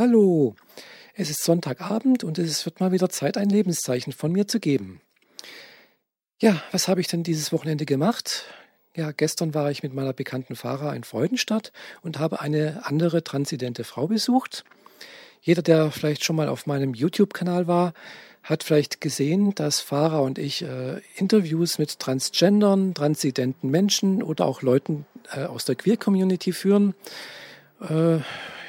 Hallo, es ist Sonntagabend und es wird mal wieder Zeit, ein Lebenszeichen von mir zu geben. Ja, was habe ich denn dieses Wochenende gemacht? Ja, gestern war ich mit meiner bekannten Fahrer in Freudenstadt und habe eine andere transidente Frau besucht. Jeder, der vielleicht schon mal auf meinem YouTube-Kanal war, hat vielleicht gesehen, dass Fahrer und ich äh, Interviews mit Transgendern, transidenten Menschen oder auch Leuten äh, aus der Queer-Community führen. Äh,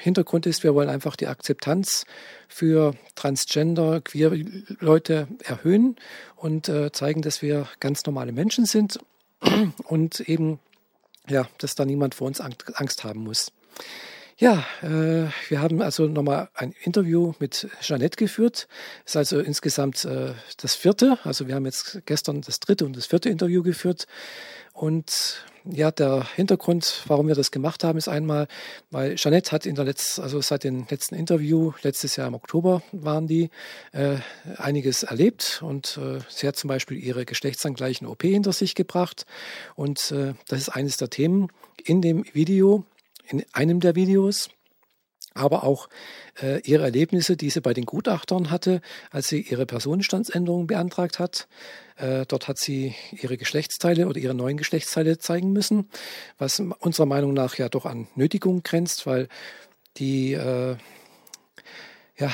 Hintergrund ist, wir wollen einfach die Akzeptanz für Transgender, Queer-Leute erhöhen und äh, zeigen, dass wir ganz normale Menschen sind und eben, ja, dass da niemand vor uns Angst haben muss. Ja, äh, wir haben also nochmal ein Interview mit Jeanette geführt. Ist also insgesamt äh, das vierte. Also wir haben jetzt gestern das dritte und das vierte Interview geführt. Und ja, der Hintergrund, warum wir das gemacht haben, ist einmal, weil Jeanette hat in der letzten, also seit dem letzten Interview, letztes Jahr im Oktober waren die, äh, einiges erlebt und äh, sie hat zum Beispiel ihre geschlechtsangleichen OP hinter sich gebracht und äh, das ist eines der Themen in dem Video, in einem der Videos, aber auch äh, ihre Erlebnisse, die sie bei den Gutachtern hatte, als sie ihre Personenstandsänderung beantragt hat. Äh, dort hat sie ihre Geschlechtsteile oder ihre neuen Geschlechtsteile zeigen müssen, was unserer Meinung nach ja doch an Nötigung grenzt, weil die äh, ja,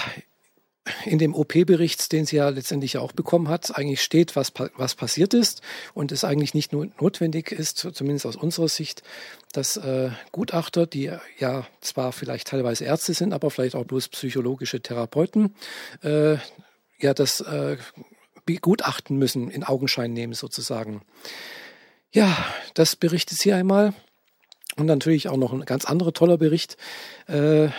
in dem OP-Bericht, den sie ja letztendlich auch bekommen hat, eigentlich steht, was, was passiert ist und es eigentlich nicht nur notwendig ist, zumindest aus unserer Sicht, dass äh, Gutachter, die ja zwar vielleicht teilweise Ärzte sind, aber vielleicht auch bloß psychologische Therapeuten, äh, ja das äh, begutachten müssen, in Augenschein nehmen sozusagen. Ja, das berichtet sie einmal. Und natürlich auch noch ein ganz anderer toller Bericht, äh,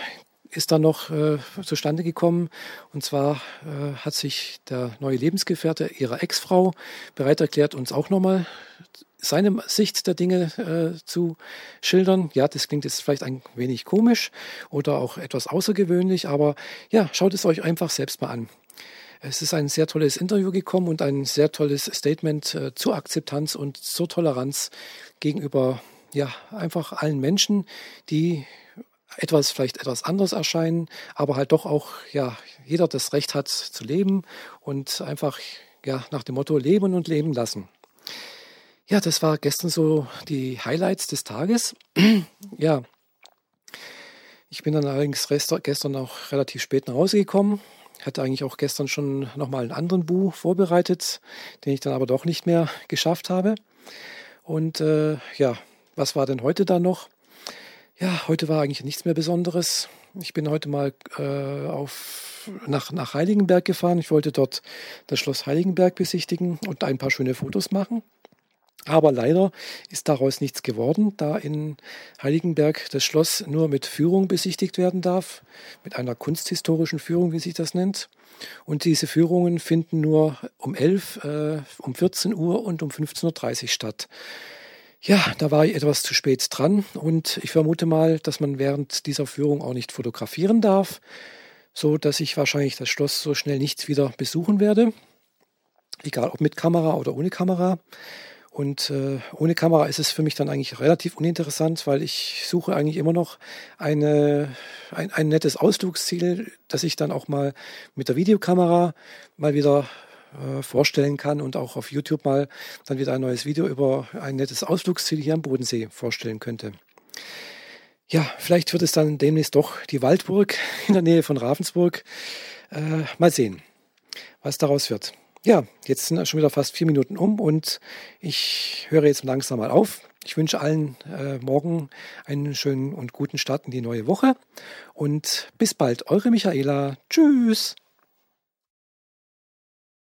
ist dann noch äh, zustande gekommen. Und zwar äh, hat sich der neue Lebensgefährte ihrer Ex-Frau bereit erklärt, uns auch nochmal seine Sicht der Dinge äh, zu schildern. Ja, das klingt jetzt vielleicht ein wenig komisch oder auch etwas außergewöhnlich, aber ja, schaut es euch einfach selbst mal an. Es ist ein sehr tolles Interview gekommen und ein sehr tolles Statement äh, zur Akzeptanz und zur Toleranz gegenüber ja, einfach allen Menschen, die etwas vielleicht etwas anders erscheinen, aber halt doch auch ja jeder das Recht hat zu leben und einfach ja nach dem Motto leben und leben lassen. Ja, das war gestern so die Highlights des Tages. ja, ich bin dann allerdings gestern auch relativ spät nach Hause gekommen. Hatte eigentlich auch gestern schon nochmal einen anderen Buch vorbereitet, den ich dann aber doch nicht mehr geschafft habe. Und äh, ja, was war denn heute da noch? Ja, heute war eigentlich nichts mehr Besonderes. Ich bin heute mal äh, auf, nach, nach Heiligenberg gefahren. Ich wollte dort das Schloss Heiligenberg besichtigen und ein paar schöne Fotos machen. Aber leider ist daraus nichts geworden, da in Heiligenberg das Schloss nur mit Führung besichtigt werden darf, mit einer kunsthistorischen Führung, wie sich das nennt. Und diese Führungen finden nur um 11, äh, um 14 Uhr und um 15.30 Uhr statt. Ja, da war ich etwas zu spät dran und ich vermute mal, dass man während dieser Führung auch nicht fotografieren darf, so dass ich wahrscheinlich das Schloss so schnell nicht wieder besuchen werde, egal ob mit Kamera oder ohne Kamera. Und äh, ohne Kamera ist es für mich dann eigentlich relativ uninteressant, weil ich suche eigentlich immer noch eine, ein, ein nettes Ausflugsziel, dass ich dann auch mal mit der Videokamera mal wieder äh, vorstellen kann und auch auf YouTube mal dann wieder ein neues Video über ein nettes Ausflugsziel hier am Bodensee vorstellen könnte. Ja, vielleicht wird es dann demnächst doch die Waldburg in der Nähe von Ravensburg. Äh, mal sehen, was daraus wird. Ja, jetzt sind schon wieder fast vier Minuten um und ich höre jetzt langsam mal auf. Ich wünsche allen äh, morgen einen schönen und guten Start in die neue Woche und bis bald, eure Michaela. Tschüss.